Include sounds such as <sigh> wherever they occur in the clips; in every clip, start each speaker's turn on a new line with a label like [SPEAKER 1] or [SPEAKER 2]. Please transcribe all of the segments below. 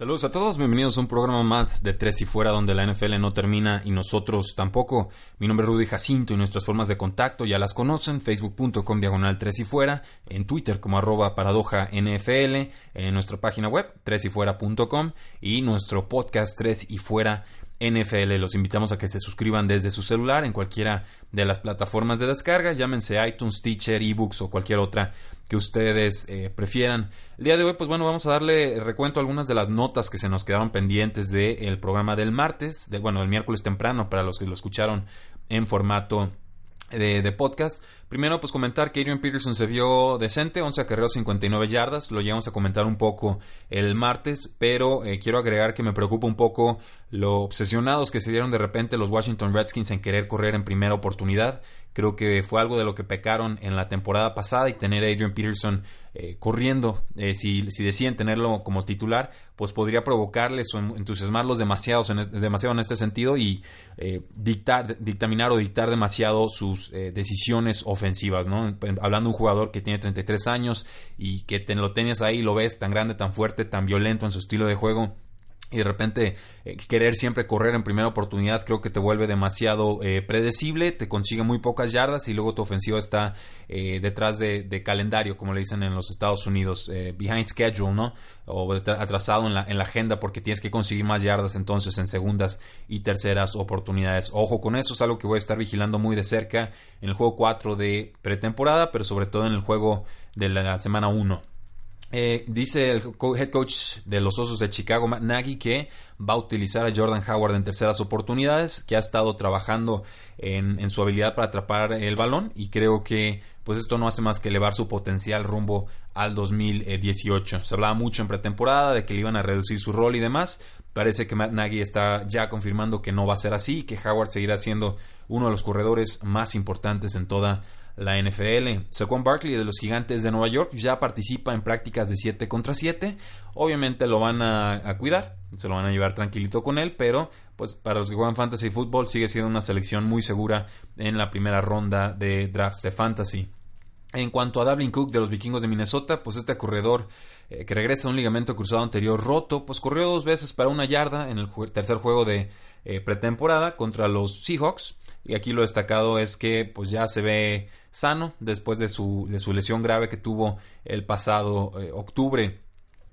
[SPEAKER 1] Saludos a todos, bienvenidos a un programa más de Tres y Fuera donde la NFL no termina y nosotros tampoco. Mi nombre es Rudy Jacinto y nuestras formas de contacto ya las conocen, facebook.com diagonal Tres y Fuera, en Twitter como arroba paradoja NFL, en nuestra página web tresyfuera.com y nuestro podcast Tres y Fuera NFL. Los invitamos a que se suscriban desde su celular en cualquiera de las plataformas de descarga, llámense iTunes, Teacher, eBooks o cualquier otra que ustedes eh, prefieran. El día de hoy, pues bueno, vamos a darle recuento a algunas de las notas que se nos quedaron pendientes del programa del martes, de, bueno, el miércoles temprano para los que lo escucharon en formato de, podcast. Primero, pues comentar que Adrian Peterson se vio decente, 11 acarreos, 59 yardas. Lo llegamos a comentar un poco el martes, pero eh, quiero agregar que me preocupa un poco lo obsesionados que se dieron de repente los Washington Redskins en querer correr en primera oportunidad. Creo que fue algo de lo que pecaron en la temporada pasada y tener a Adrian Peterson eh, corriendo, eh, si, si, deciden tenerlo como titular, pues podría provocarles o entusiasmarlos demasiado en, demasiado en este sentido y eh, dictar, dictaminar o dictar demasiado sus decisiones ofensivas, ¿no? Hablando de un jugador que tiene 33 años y que te, lo tenías ahí, lo ves tan grande, tan fuerte, tan violento en su estilo de juego y de repente eh, querer siempre correr en primera oportunidad creo que te vuelve demasiado eh, predecible, te consigue muy pocas yardas y luego tu ofensiva está eh, detrás de, calendario, como le dicen en los Estados Unidos, behind schedule, ¿no? O atrasado en la, en la agenda porque tienes que conseguir más yardas entonces en segundas y terceras oportunidades. Ojo con eso, es algo que voy a estar vigilando muy de cerca en el juego 4 de pretemporada, pero sobre todo en el juego de la semana 1. Eh, dice el head coach de los Osos de Chicago, Matt Nagy, que va a utilizar a Jordan Howard en terceras oportunidades, que ha estado trabajando en, su habilidad para atrapar el balón y creo que pues esto no hace más que elevar su potencial rumbo al 2018. Se hablaba mucho en pretemporada de que le iban a reducir su rol y demás. Parece que Matt Nagy está ya confirmando que no va a ser así y que Howard seguirá siendo uno de los corredores más importantes en toda la NFL. Saquon Barkley de los Gigantes de Nueva York ya participa en prácticas de 7 contra 7. Obviamente lo van a, cuidar, se lo van a llevar tranquilito con él, pero pues para los que juegan fantasy fútbol sigue siendo una selección muy segura en la primera ronda de drafts de fantasy. En cuanto a Davlin Cook de los Vikingos de Minnesota, pues este corredor eh, que regresa a un ligamento cruzado anterior roto, pues corrió dos veces para una yarda en el tercer juego de eh, pretemporada contra los Seahawks. Y aquí lo destacado es que pues ya se ve sano después de su, de su lesión grave que tuvo el pasado eh, octubre.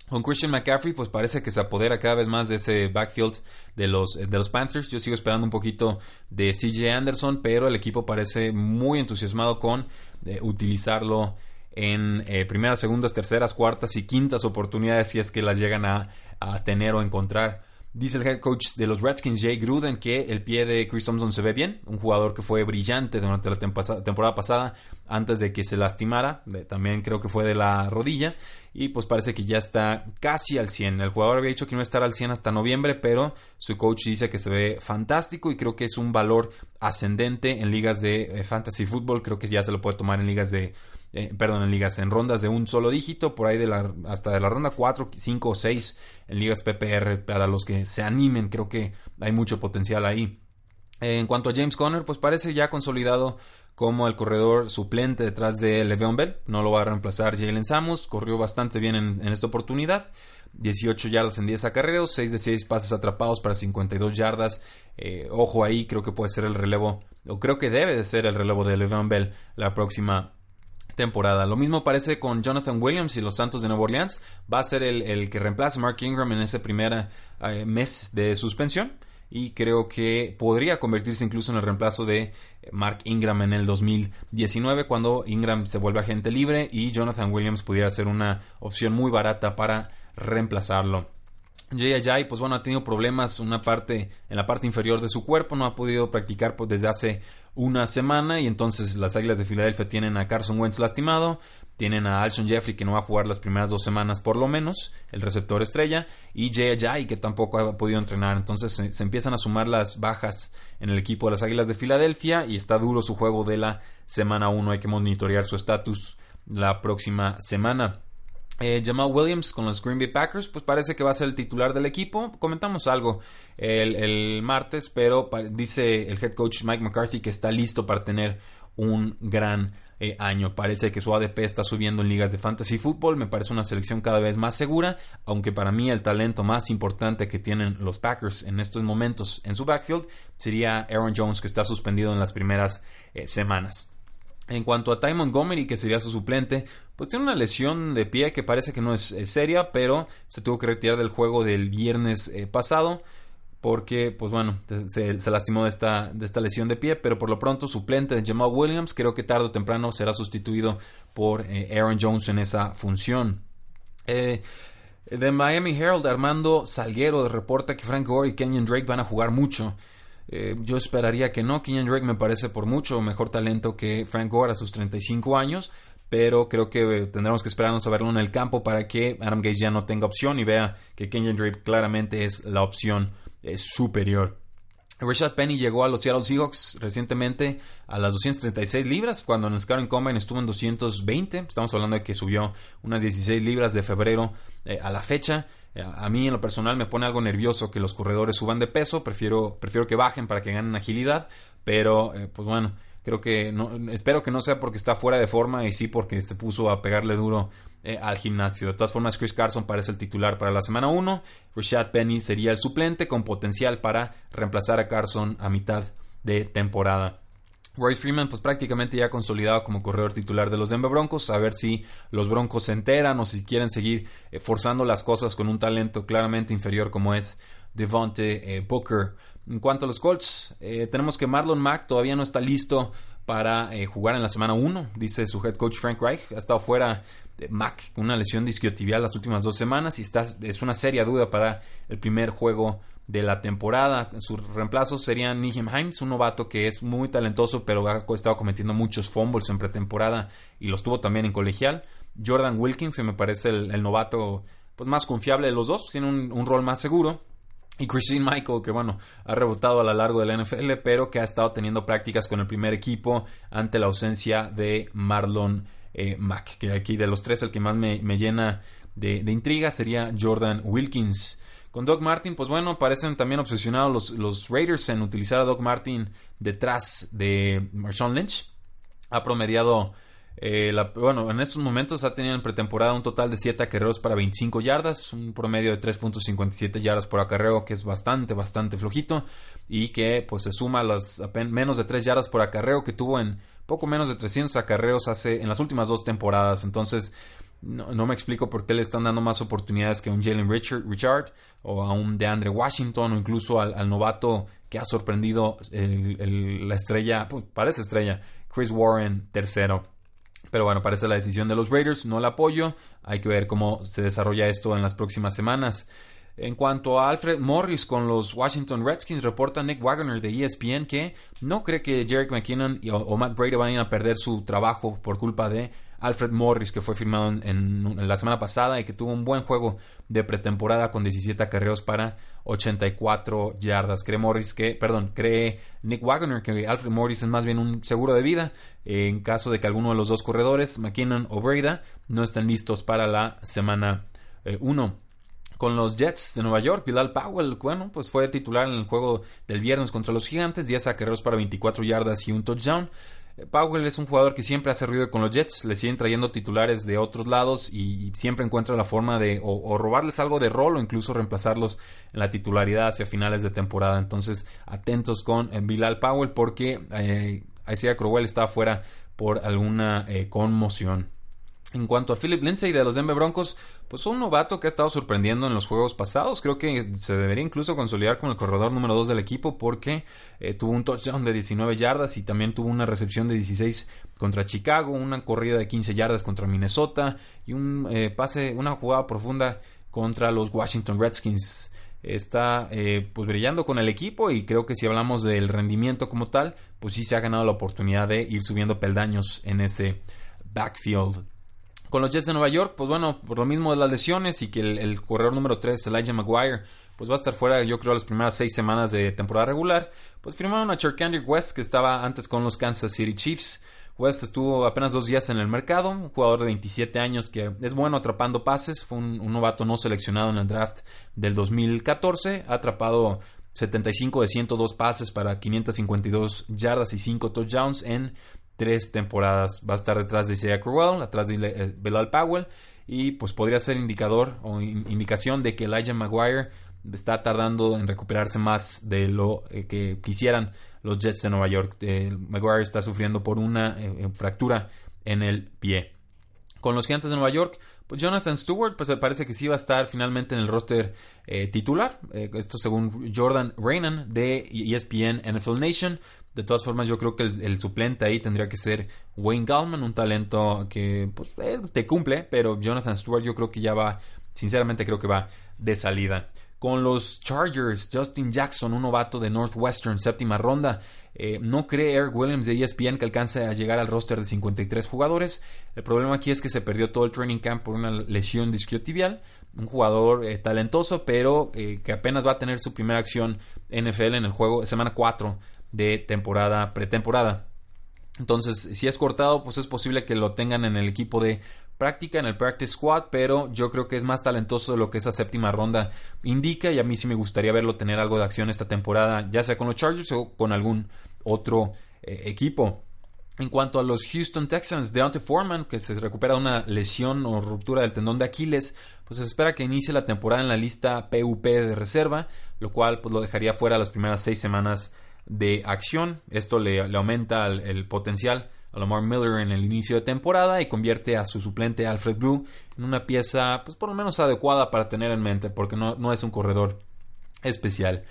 [SPEAKER 1] Con Christian McCaffrey, pues parece que se apodera cada vez más de ese backfield de los, de los Panthers. Yo sigo esperando un poquito de CJ Anderson, pero el equipo parece muy entusiasmado con eh, utilizarlo en eh, primeras, segundas, terceras, cuartas y quintas oportunidades si es que las llegan a, a tener o encontrar. Dice el head coach de los Redskins, Jay Gruden, que el pie de Chris Thompson se ve bien. Un jugador que fue brillante durante la temporada pasada, antes de que se lastimara. También creo que fue de la rodilla. Y pues parece que ya está casi al 100. El jugador había dicho que no estará al 100 hasta noviembre, pero su coach dice que se ve fantástico y creo que es un valor ascendente en ligas de eh, fantasy football. Creo que ya se lo puede tomar en ligas de eh, perdón, en ligas en rondas de un solo dígito, por ahí de la, hasta de la ronda 4, 5 o 6 en ligas PPR para los que se animen, creo que hay mucho potencial ahí. en cuanto a James Conner, pues parece ya consolidado como el corredor suplente detrás de Le'Veon Bell, no lo va a reemplazar Jalen Samus, corrió bastante bien en, esta oportunidad. 18 yardas en 10 acarreos, 6 de 6 pases atrapados para 52 yardas. Eh, ojo ahí, creo que puede ser el relevo, o creo que debe de ser el relevo de Le'Veon Bell la próxima temporada. Lo mismo parece con Jonathan Williams y los Santos de Nueva Orleans. Va a ser el, que reemplace a Mark Ingram en ese primer eh, mes de suspensión. Y creo que podría convertirse incluso en el reemplazo de Mark Ingram en el 2019, cuando Ingram se vuelve agente libre y Jonathan Williams pudiera ser una opción muy barata para reemplazarlo. Jay Ajay, pues bueno, ha tenido problemas una parte, en la parte inferior de su cuerpo, no ha podido practicar pues, desde hace una semana y entonces las Águilas de Filadelfia tienen a Carson Wentz lastimado, tienen a Alshon Jeffrey que no va a jugar las primeras dos semanas por lo menos, el receptor estrella, y Jay Ajayi que tampoco ha podido entrenar. Entonces se, empiezan a sumar las bajas en el equipo de las Águilas de Filadelfia y está duro su juego de la semana 1. Hay que monitorear su estatus la próxima semana. Eh, Jamal Williams con los Green Bay Packers, pues parece que va a ser el titular del equipo. Comentamos algo el martes, pero dice el head coach Mike McCarthy que está listo para tener un gran eh, año. Parece que su ADP está subiendo en ligas de fantasy fútbol. Me parece una selección cada vez más segura, aunque para mí el talento más importante que tienen los Packers en estos momentos en su backfield sería Aaron Jones, que está suspendido en las primeras eh, semanas. En cuanto a Ty Montgomery, que sería su suplente, pues tiene una lesión de pie que parece que no es, seria, pero se tuvo que retirar del juego del viernes eh, pasado porque, pues bueno, se, lastimó de esta, de esta lesión de pie, pero por lo pronto suplente de Jamal Williams, creo que tarde o temprano será sustituido por eh, Aaron Jones en esa función. Eh, de Miami Herald, Armando Salguero reporta que Frank Gore y Kenyon Drake van a jugar mucho. Eh, yo esperaría que no. Kenyon Drake me parece por mucho mejor talento que Frank Gore a sus 35 años, pero creo que tendremos que esperarnos a verlo en el campo para que Adam Gaze ya no tenga opción y vea que Kenyon Drake claramente es la opción es superior. Rashad Penny llegó a los Seattle Seahawks recientemente a las 236 libras, cuando en el Scouting Combine estuvo en 220. Estamos hablando de que subió unas 16 libras de febrero eh, a la fecha. Eh, a mí en lo personal me pone algo nervioso que los corredores suban de peso. Prefiero, prefiero que bajen para que ganen agilidad. Pero, eh, pues bueno, Creo que no, espero que no sea porque está fuera de forma y sí porque se puso a pegarle duro eh, al gimnasio. De todas formas, Chris Carson parece el titular para la semana 1. Rashad Penny sería el suplente con potencial para reemplazar a Carson a mitad de temporada. Royce Freeman, pues prácticamente ya consolidado como corredor titular de los Denver Broncos. A ver si los Broncos se enteran o si quieren seguir eh, forzando las cosas con un talento claramente inferior como es Devonte eh, Booker. En cuanto a los Colts, eh, tenemos que Marlon Mack todavía no está listo para eh, jugar en la semana 1, dice su head coach Frank Reich. Ha estado fuera de Mack con una lesión disquiotibial las últimas dos semanas y está, es una seria duda para el primer juego de la temporada. Sus reemplazos serían Nijem Himes, un novato que es muy talentoso, pero ha estado cometiendo muchos fumbles en pretemporada y los tuvo también en colegial. Jordan Wilkins, que me parece el, novato pues, más confiable de los dos, tiene un rol más seguro. Y Christine Michael, que bueno, ha rebotado a lo largo de la NFL, pero que ha estado teniendo prácticas con el primer equipo ante la ausencia de Marlon eh, Mack. Que aquí de los tres, el que más me, llena de, intriga sería Jordan Wilkins. Con Doug Martin, pues bueno, parecen también obsesionados los, los Raiders en utilizar a Doug Martin detrás de Marshawn Lynch. Ha promediado eh, bueno, en estos momentos ha tenido en pretemporada un total de 7 acarreos para 25 yardas, un promedio de 3.57 yardas por acarreo, que es bastante, bastante flojito, y que pues se suma a las menos de 3 yardas por acarreo que tuvo en poco menos de 300 acarreos hace en las últimas dos temporadas. Entonces, no, me explico por qué le están dando más oportunidades que a un Jalen Richard, o a un DeAndre Washington o incluso al, novato que ha sorprendido la estrella, pues, parece estrella, Chris Warren tercero. Pero bueno, parece la decisión de los Raiders, no la apoyo. Hay que ver cómo se desarrolla esto en las próximas semanas. En cuanto a Alfred Morris con los Washington Redskins, reporta Nick Wagner de ESPN que no cree que Jerick McKinnon o, Matt Brady vayan a perder su trabajo por culpa de Alfred Morris, que fue firmado en, la semana pasada y que tuvo un buen juego de pretemporada con 17 acarreos para 84 yardas. Cree Morris que, perdón, cree Nick Wagner que Alfred Morris es más bien un seguro de vida en caso de que alguno de los dos corredores, McKinnon o Breda, no estén listos para la semana 1. Eh, con los Jets de Nueva York, Bilal Powell, bueno, pues fue titular en el juego del viernes contra los Gigantes, 10 acarreos para 24 yardas y un touchdown. Powell es un jugador que siempre hace ruido con los Jets, le siguen trayendo titulares de otros lados y siempre encuentra la forma de o, robarles algo de rol o incluso reemplazarlos en la titularidad hacia finales de temporada. Entonces, atentos con eh, Bilal Powell porque eh, Isaiah Crowell está fuera por alguna eh, conmoción. En cuanto a Philip Lindsay de los Denver Broncos, pues un novato que ha estado sorprendiendo en los juegos pasados. Creo que se debería incluso consolidar con el corredor número 2 del equipo porque eh, tuvo un touchdown de 19 yardas y también tuvo una recepción de 16 contra Chicago, una corrida de 15 yardas contra Minnesota y un eh, pase, una jugada profunda contra los Washington Redskins. está eh, pues brillando con el equipo y creo que si hablamos del rendimiento como tal, pues sí se ha ganado la oportunidad de ir subiendo peldaños en ese backfield. Con los Jets de Nueva York, pues bueno, por lo mismo de las lesiones y que el, corredor número 3, Elijah Maguire, pues va a estar fuera yo creo las primeras seis semanas de temporada regular, pues firmaron a Charkander West que estaba antes con los Kansas City Chiefs. West estuvo apenas dos días en el mercado, un jugador de 27 años que es bueno atrapando pases, fue un, novato no seleccionado en el draft del 2014, ha atrapado 75 de 102 pases para 552 yardas y 5 touchdowns en tres temporadas. Va a estar detrás de Isaiah Crowell, atrás de eh, Belal Powell y pues podría ser indicador o indicación de que Elijah Maguire está tardando en recuperarse más de lo eh, que quisieran los Jets de Nueva York. Eh, Maguire está sufriendo por una fractura en el pie. Con los Gigantes de Nueva York, pues Jonathan Stewart, pues parece que sí va a estar finalmente en el roster titular. esto según Jordan Reynan de ESPN NFL Nation. De todas formas, yo creo que el, suplente ahí tendría que ser Wayne Gallman, un talento que pues, te cumple, pero Jonathan Stewart yo creo que ya va, sinceramente creo que va de salida. Con los Chargers, Justin Jackson, un novato de Northwestern, séptima ronda. Eh, no cree Eric Williams de ESPN que alcance a llegar al roster de 53 jugadores. El problema aquí es que se perdió todo el training camp por una lesión disquiotibial. Un jugador eh, talentoso, pero eh, que apenas va a tener su primera acción NFL en el juego semana 4 de temporada pretemporada. Entonces, si es cortado, pues es posible que lo tengan en el equipo de práctica en el practice squad, pero yo creo que es más talentoso de lo que esa séptima ronda indica y a mí sí me gustaría verlo tener algo de acción esta temporada, ya sea con los Chargers o con algún otro eh, equipo. En cuanto a los Houston Texans, Deontay Foreman, que se recupera una lesión o ruptura del tendón de Aquiles, pues se espera que inicie la temporada en la lista PUP de reserva, lo cual pues, lo dejaría fuera las primeras seis semanas de acción. Esto le, aumenta el potencial Lamar Miller en el inicio de temporada y convierte a su suplente Alfred Blue en una pieza pues por lo menos adecuada para tener en mente porque no, no es un corredor especial.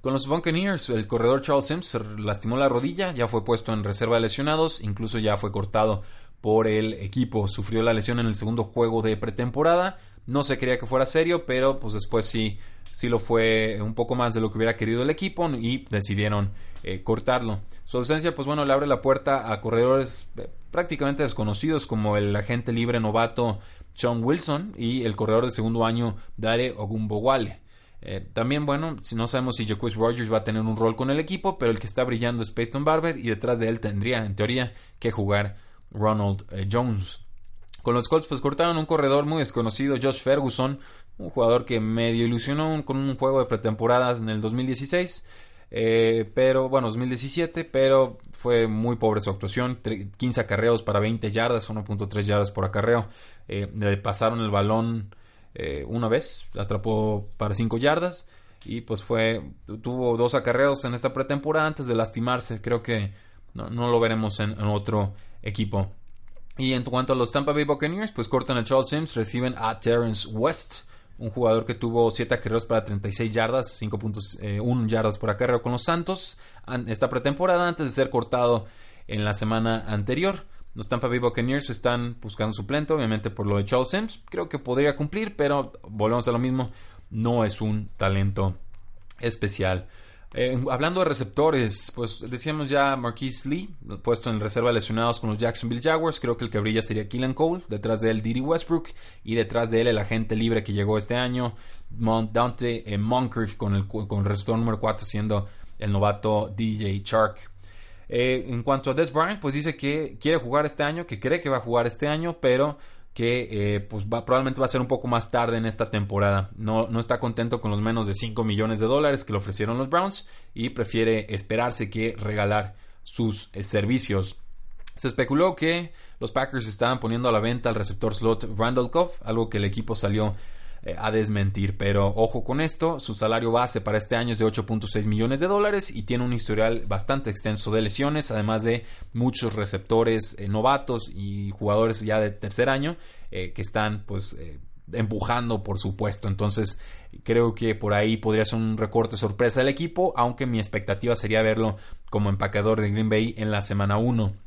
[SPEAKER 1] Con los Buccaneers, el corredor Charles Sims lastimó la rodilla, ya fue puesto en reserva de lesionados, incluso ya fue cortado por el equipo. Sufrió la lesión en el segundo juego de pretemporada. No se quería que fuera serio, pero pues después sí, sí lo fue un poco más de lo que hubiera querido el equipo y decidieron eh, cortarlo. Su ausencia, pues bueno, le abre la puerta a corredores eh, prácticamente desconocidos como el agente libre novato Sean Wilson y el corredor de segundo año Dare Ogumbowale. Eh, también, bueno, si no sabemos si Jacques Rogers va a tener un rol con el equipo, pero el que está brillando es Peyton Barber y detrás de él tendría, en teoría, que jugar Ronald Jones. Con los Colts, pues cortaron un corredor muy desconocido, Josh Ferguson, un jugador que medio ilusionó con un juego de pretemporada en el 2016. Eh, pero bueno, 2017, pero fue muy pobre su actuación. 15 acarreos para 20 yardas, 1.3 yardas por acarreo. Eh, le pasaron el balón eh, una vez, atrapó para 5 yardas y pues fue tuvo dos acarreos en esta pretemporada antes de lastimarse. Creo que no, lo veremos en, otro equipo. Y en cuanto a los Tampa Bay Buccaneers, pues cortan a Charles Sims, reciben a Terrence West un jugador que tuvo 7 acarreos para 36 yardas, 5.1 eh, yardas por acarreo con los Santos esta pretemporada antes de ser cortado en la semana anterior. Los Tampa Bay Buccaneers están buscando suplente, obviamente por lo de Charles Sims. Creo que podría cumplir, pero volvemos a lo mismo, no es un talento especial. Eh, hablando de receptores, pues decíamos ya Marquise Lee, puesto en reserva lesionados con los Jacksonville Jaguars. Creo que el que brilla sería Keelan Cole. Detrás de él, Didi Westbrook. Y detrás de él, el agente libre que llegó este año, Dante eh, Moncrief, con el, con el receptor número 4 siendo el novato DJ Shark. Eh, en cuanto a Des Bryant, pues dice que quiere jugar este año, que cree que va a jugar este año, pero que eh, pues probablemente va a ser un poco más tarde en esta temporada. No, no está contento con los menos de 5 millones de dólares que le ofrecieron los Browns y prefiere esperarse que regalar sus eh, servicios. Se especuló que los Packers estaban poniendo a la venta al receptor slot Randall Cobb, algo que el equipo salió eh, a desmentir. Pero ojo con esto, su salario base para este año es de 8.6 millones de dólares y tiene un historial bastante extenso de lesiones, además de muchos receptores eh, novatos y jugadores ya de tercer año eh, que están pues empujando por supuesto. Entonces creo que por ahí podría ser un recorte sorpresa del equipo, aunque mi expectativa sería verlo como empacador de Green Bay en la semana 1.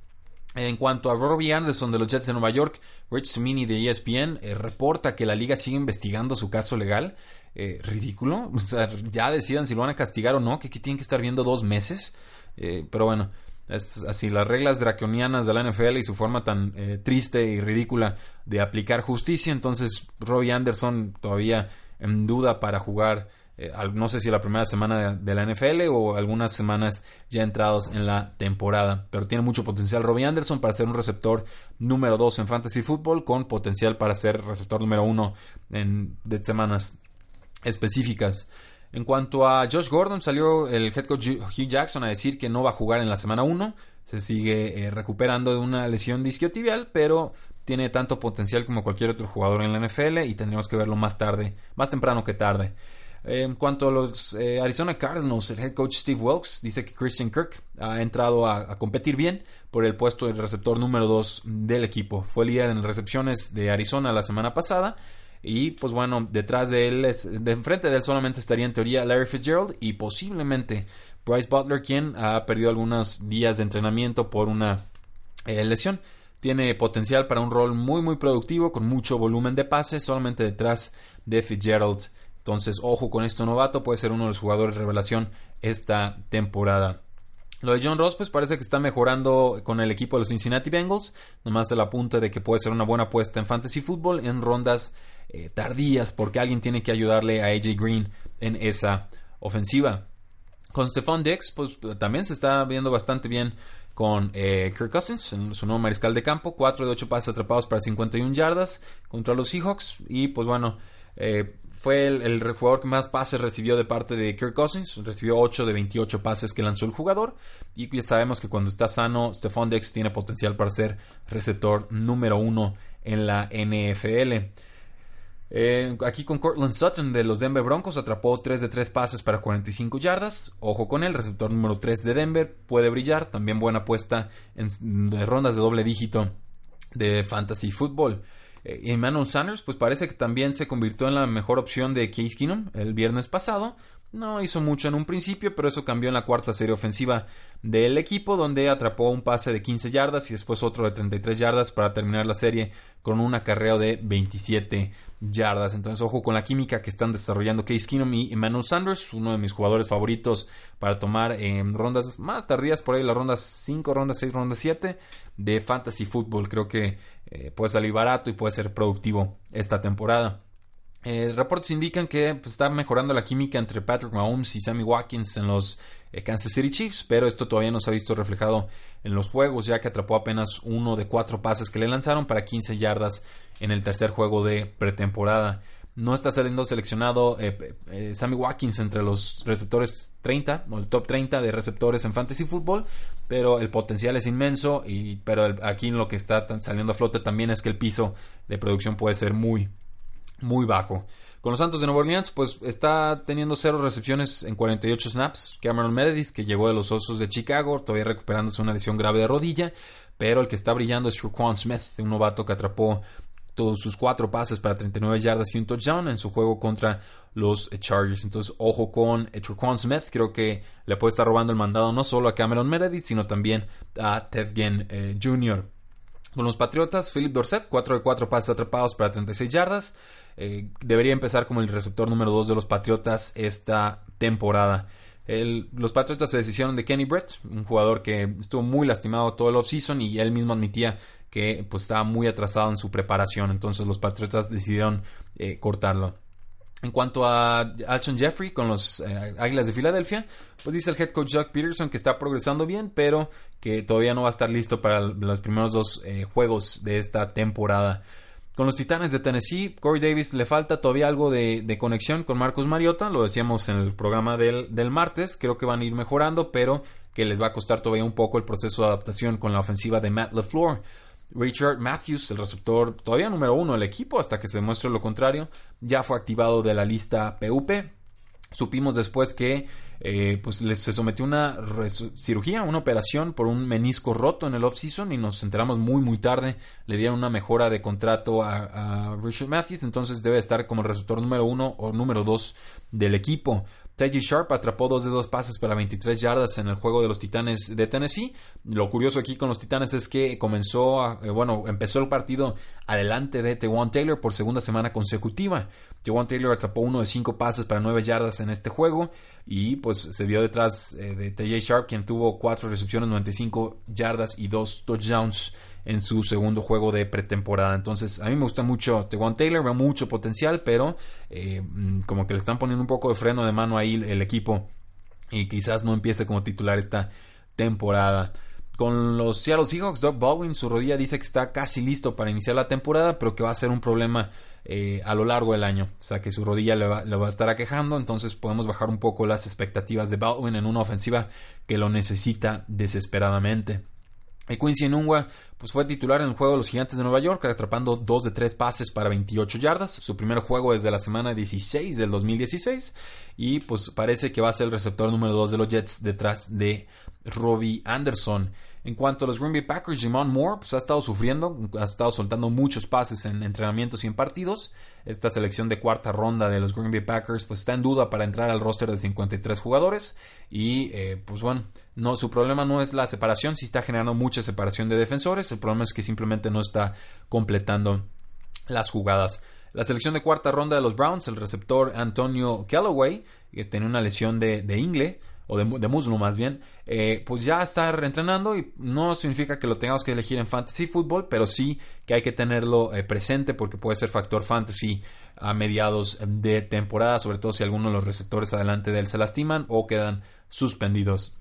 [SPEAKER 1] En cuanto a Robbie Anderson de los Jets de Nueva York, Rich Simini de ESPN eh, reporta que la liga sigue investigando su caso legal. Eh, ridículo. <laughs> O sea, ya decidan si lo van a castigar o no, que, que tienen que estar viendo dos meses. Eh, pero bueno, así, las reglas draconianas de la NFL y su forma tan eh, triste y ridícula de aplicar justicia. Entonces, Robbie Anderson todavía en duda para jugar, eh, no sé si la primera semana de, la NFL o algunas semanas ya entrados en la temporada. Pero tiene mucho potencial Robbie Anderson para ser un receptor número 2 en Fantasy Football, con potencial para ser receptor número 1 en de semanas específicas. En cuanto a Josh Gordon, salió el head coach Hugh Jackson a decir que no va a jugar en la semana 1. Se sigue eh, recuperando de una lesión disquiotibial, pero tiene tanto potencial como cualquier otro jugador en la NFL y tendremos que verlo más tarde, más temprano que tarde. En cuanto a los eh, Arizona Cardinals, el head coach Steve Wilkes dice que Christian Kirk ha entrado a, competir bien por el puesto de receptor número 2 del equipo. Fue líder en recepciones de Arizona la semana pasada y pues bueno, detrás de él, de enfrente de él solamente estaría en teoría Larry Fitzgerald y posiblemente Bryce Butler, quien ha perdido algunos días de entrenamiento por una eh, lesión. Tiene potencial para un rol muy muy productivo con mucho volumen de pases solamente detrás de Fitzgerald. Entonces, ojo con esto novato, puede ser uno de los jugadores de revelación esta temporada. Lo de John Ross, pues parece que está mejorando con el equipo de los Cincinnati Bengals. Nomás se la apunta de que puede ser una buena apuesta en fantasy football en rondas eh, tardías porque alguien tiene que ayudarle a AJ Green en esa ofensiva. Con Stephon Dix, pues también se está viendo bastante bien con eh, Kirk Cousins, su nuevo mariscal de campo, 4 de 8 pases atrapados para 51 yardas contra los Seahawks y pues bueno, eh, fue el, jugador que más pases recibió de parte de Kirk Cousins, recibió 8 de 28 pases que lanzó el jugador y ya sabemos que cuando está sano, Stephon Dix tiene potencial para ser receptor número 1 en la NFL. Eh, aquí con Cortland Sutton de los Denver Broncos atrapó 3 de 3 pases para 45 yardas. Ojo con él, receptor número 3 de Denver, puede brillar. También buena apuesta en, rondas de doble dígito de fantasy football. Eh, Emmanuel Sanders, pues parece que también se convirtió en la mejor opción de Case Keenum el viernes pasado. No hizo mucho en un principio, pero eso cambió en la cuarta serie ofensiva del equipo, donde atrapó un pase de 15 yardas y después otro de 33 yardas para terminar la serie con un acarreo de 27 yardas. Entonces, ojo con la química que están desarrollando Case Keenum y Emmanuel Sanders, uno de mis jugadores favoritos para tomar en rondas más tardías, por ahí las rondas 5, rondas 6, rondas 7 de Fantasy Football. Creo que eh, puede salir barato y puede ser productivo esta temporada. Eh, reportes indican que pues, está mejorando la química entre Patrick Mahomes y Sammy Watkins en los eh, Kansas City Chiefs, pero esto todavía no se ha visto reflejado en los juegos, ya que atrapó apenas uno de cuatro pases que le lanzaron para 15 yardas en el tercer juego de pretemporada. No está saliendo seleccionado eh, Sammy Watkins entre los receptores 30 o el top 30 de receptores en fantasy football, pero el potencial es inmenso. Y, pero aquí lo que está saliendo a flote también es que el piso de producción puede ser muy, muy bajo. Con los Santos de Nueva Orleans, pues está teniendo cero recepciones en 48 snaps. Cameron Meredith, que llegó de los Osos de Chicago, todavía recuperándose una lesión grave de rodilla. Pero el que está brillando es Quan Smith, un novato que atrapó todos sus cuatro pases para 39 yardas y un touchdown en su juego contra los Chargers. Entonces, ojo con Quan Smith. Creo que le puede estar robando el mandado no solo a Cameron Meredith, sino también a Ted Ginn eh, Jr. Con los Patriotas, Philip Dorset, 4 de 4 pases atrapados para 36 yardas. Eh, debería empezar como el receptor número 2 de los Patriotas esta temporada. los Patriotas se decidieron de Kenny Brett, un jugador que estuvo muy lastimado todo el offseason y él mismo admitía que pues, estaba muy atrasado en su preparación. Entonces los Patriotas decidieron eh, cortarlo. En cuanto a Alshon Jeffrey con los eh, Águilas de Filadelfia, pues dice el head coach Jack Peterson que está progresando bien, pero que todavía no va a estar listo para los primeros dos juegos de esta temporada. Con los Titanes de Tennessee, Corey Davis le falta todavía algo de, conexión con Marcus Mariota, lo decíamos en el programa del, del, martes, creo que van a ir mejorando, pero que les va a costar todavía un poco el proceso de adaptación con la ofensiva de Matt LeFleur. Richard Matthews, el receptor todavía número uno del equipo, hasta que se demuestre lo contrario, ya fue activado de la lista PUP. Supimos después que eh, pues se sometió a una cirugía, una operación por un menisco roto en el off-season y nos enteramos muy muy tarde. Le dieron una mejora de contrato a, a Richard Matthews, entonces debe estar como el receptor número uno o número dos del equipo. Taji Sharp atrapó dos de dos pases para 23 yardas en el juego de los Titanes de Tennessee. Lo curioso aquí con los Titanes es que comenzó, eh, bueno, empezó el partido adelante de Tewan Taylor por segunda semana consecutiva. Tewan Taylor atrapó uno de cinco pases para 9 yardas en este juego y pues se vio detrás eh, de Taji Sharp quien tuvo cuatro recepciones, 95 yardas y dos touchdowns en su segundo juego de pretemporada. Entonces, a mí me gusta mucho Tewan Taylor, veo mucho potencial, pero eh, mm, como que le están poniendo un poco de freno de mano ahí el equipo y quizás no empiece como titular esta temporada. Con los Seattle Seahawks, Doug Baldwin, su rodilla dice que está casi listo para iniciar la temporada, pero que va a ser un problema eh, a lo largo del año. O sea, que su rodilla le va, va, a estar aquejando, entonces podemos bajar un poco las expectativas de Baldwin en una ofensiva que lo necesita desesperadamente. Y Quincy Enungwa pues fue titular en el juego de los Gigantes de Nueva York, atrapando dos de tres pases para 28 yardas. Su primer juego desde la semana 16 del 2016. Y pues parece que va a ser el receptor número 2 de los Jets detrás de Robbie Anderson. En cuanto a los Green Bay Packers, Jimon Moore pues, ha estado sufriendo, ha estado soltando muchos pases en entrenamientos y en partidos. Esta selección de cuarta ronda de los Green Bay Packers pues, está en duda para entrar al roster de 53 jugadores. Y eh, pues bueno, no, su problema no es la separación, sí está generando mucha separación de defensores. El problema es que simplemente no está completando las jugadas. La selección de cuarta ronda de los Browns, el receptor Antonio Callaway, que tenía una lesión de, de ingle o de, muslo más bien, eh, pues ya está reentrenando y no significa que lo tengamos que elegir en fantasy fútbol, pero sí que hay que tenerlo eh, presente porque puede ser factor fantasy a mediados de temporada, sobre todo si alguno de los receptores adelante de él se lastiman o quedan suspendidos.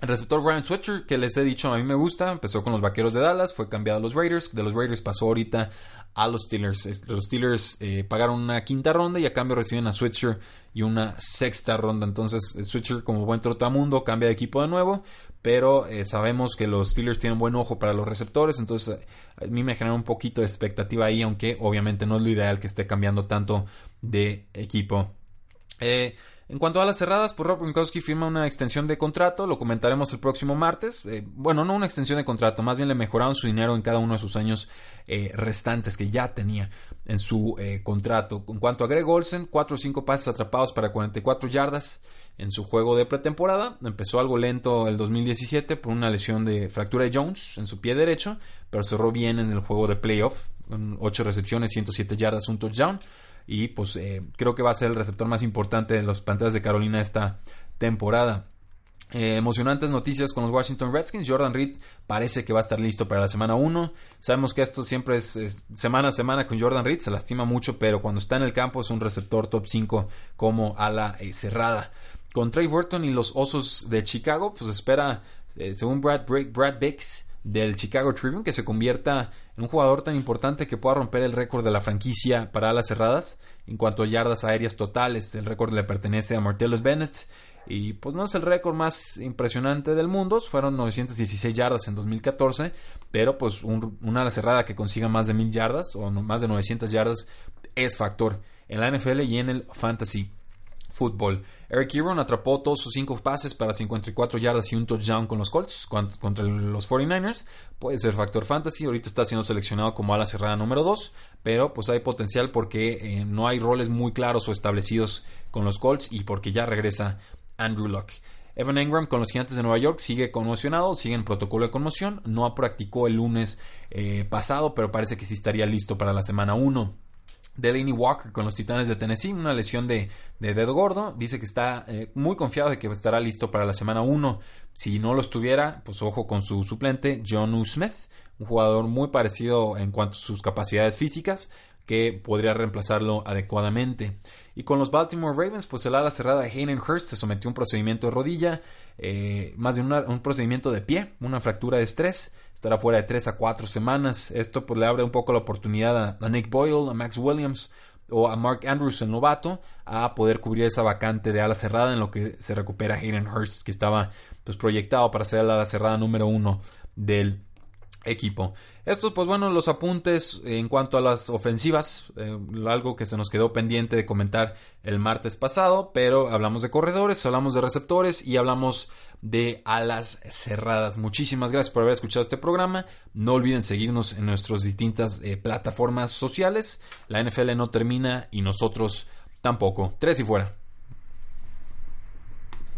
[SPEAKER 1] El receptor Brian Switcher, que les he dicho, a mí me gusta, empezó con los Vaqueros de Dallas, fue cambiado a los Raiders, de los Raiders pasó ahorita a los Steelers. Los Steelers eh, pagaron una quinta ronda y a cambio reciben a Switcher y una sexta ronda. Entonces, Switcher, como buen trotamundo, cambia de equipo de nuevo. Pero eh, sabemos que los Steelers tienen buen ojo para los receptores. Entonces, a mí me genera un poquito de expectativa ahí, aunque obviamente no es lo ideal que esté cambiando tanto de equipo. Eh, en cuanto a las cerradas, pues Rob Gronkowski firma una extensión de contrato, lo comentaremos el próximo martes. Eh, bueno, no una extensión de contrato, más bien le mejoraron su dinero en cada uno de sus años eh, restantes que ya tenía en su eh, contrato. En cuanto a Greg Olsen, 4 o 5 pases atrapados para 44 yardas en su juego de pretemporada. Empezó algo lento el 2017 por una lesión de fractura de Jones en su pie derecho, pero cerró bien en el juego de playoff, con 8 recepciones, 107 yardas, un touchdown y pues eh, creo que va a ser el receptor más importante de los Panteras de Carolina esta temporada. Eh, emocionantes noticias con los Washington Redskins. Jordan Reed parece que va a estar listo para la semana 1. Sabemos que esto siempre es, semana a semana con Jordan Reed. Se lastima mucho, pero cuando está en el campo es un receptor top 5 como ala eh, cerrada. Con Trey Burton y los Osos de Chicago, pues espera, según Brad, Brad Bix, del Chicago Tribune que se convierta en un jugador tan importante que pueda romper el récord de la franquicia para alas cerradas. En cuanto a yardas aéreas totales. El récord le pertenece a Martellus Bennett. Y pues no es el récord más impresionante del mundo, fueron 916 yardas en 2014, pero pues una ala cerrada que consiga más de 1000 yardas o más de 900 yardas es factor en la NFL y en el fantasy fútbol. Eric Ebron atrapó todos sus cinco pases para 54 yardas y un touchdown con los Colts contra los 49ers. Puede ser factor fantasy. Ahorita está siendo seleccionado como ala cerrada número 2, pero pues hay potencial porque eh, no hay roles muy claros o establecidos con los Colts y porque ya regresa Andrew Luck. Evan Engram con los Gigantes de Nueva York sigue conmocionado, sigue en protocolo de conmoción. No practicó el lunes eh, pasado, pero parece que sí estaría listo para la semana 1 de Danny Walker con los Titanes de Tennessee, una lesión de, dedo gordo. Dice que está eh, muy confiado de que estará listo para la semana 1. Si no lo estuviera, pues ojo con su suplente, John U. Smith, un jugador muy parecido en cuanto a sus capacidades físicas, que podría reemplazarlo adecuadamente. Y con los Baltimore Ravens, pues el ala cerrada de Hayden Hurst se sometió a un procedimiento de rodilla, eh, más de un procedimiento de pie, una fractura de estrés estará fuera de 3 a 4 semanas. Esto pues le abre un poco la oportunidad a, Nick Boyle, a Max Williams o a Mark Andrews, el novato, a poder cubrir esa vacante de ala cerrada en lo que se recupera Hayden Hurst, que estaba pues proyectado para ser el ala cerrada número uno del equipo. Estos, pues bueno, los apuntes en cuanto a las ofensivas, eh, algo que se nos quedó pendiente de comentar el martes pasado, pero hablamos de corredores, hablamos de receptores y hablamos de alas cerradas. Muchísimas gracias por haber escuchado este programa. No olviden seguirnos en nuestras distintas eh, plataformas sociales. La NFL no termina y nosotros tampoco. Tres y fuera.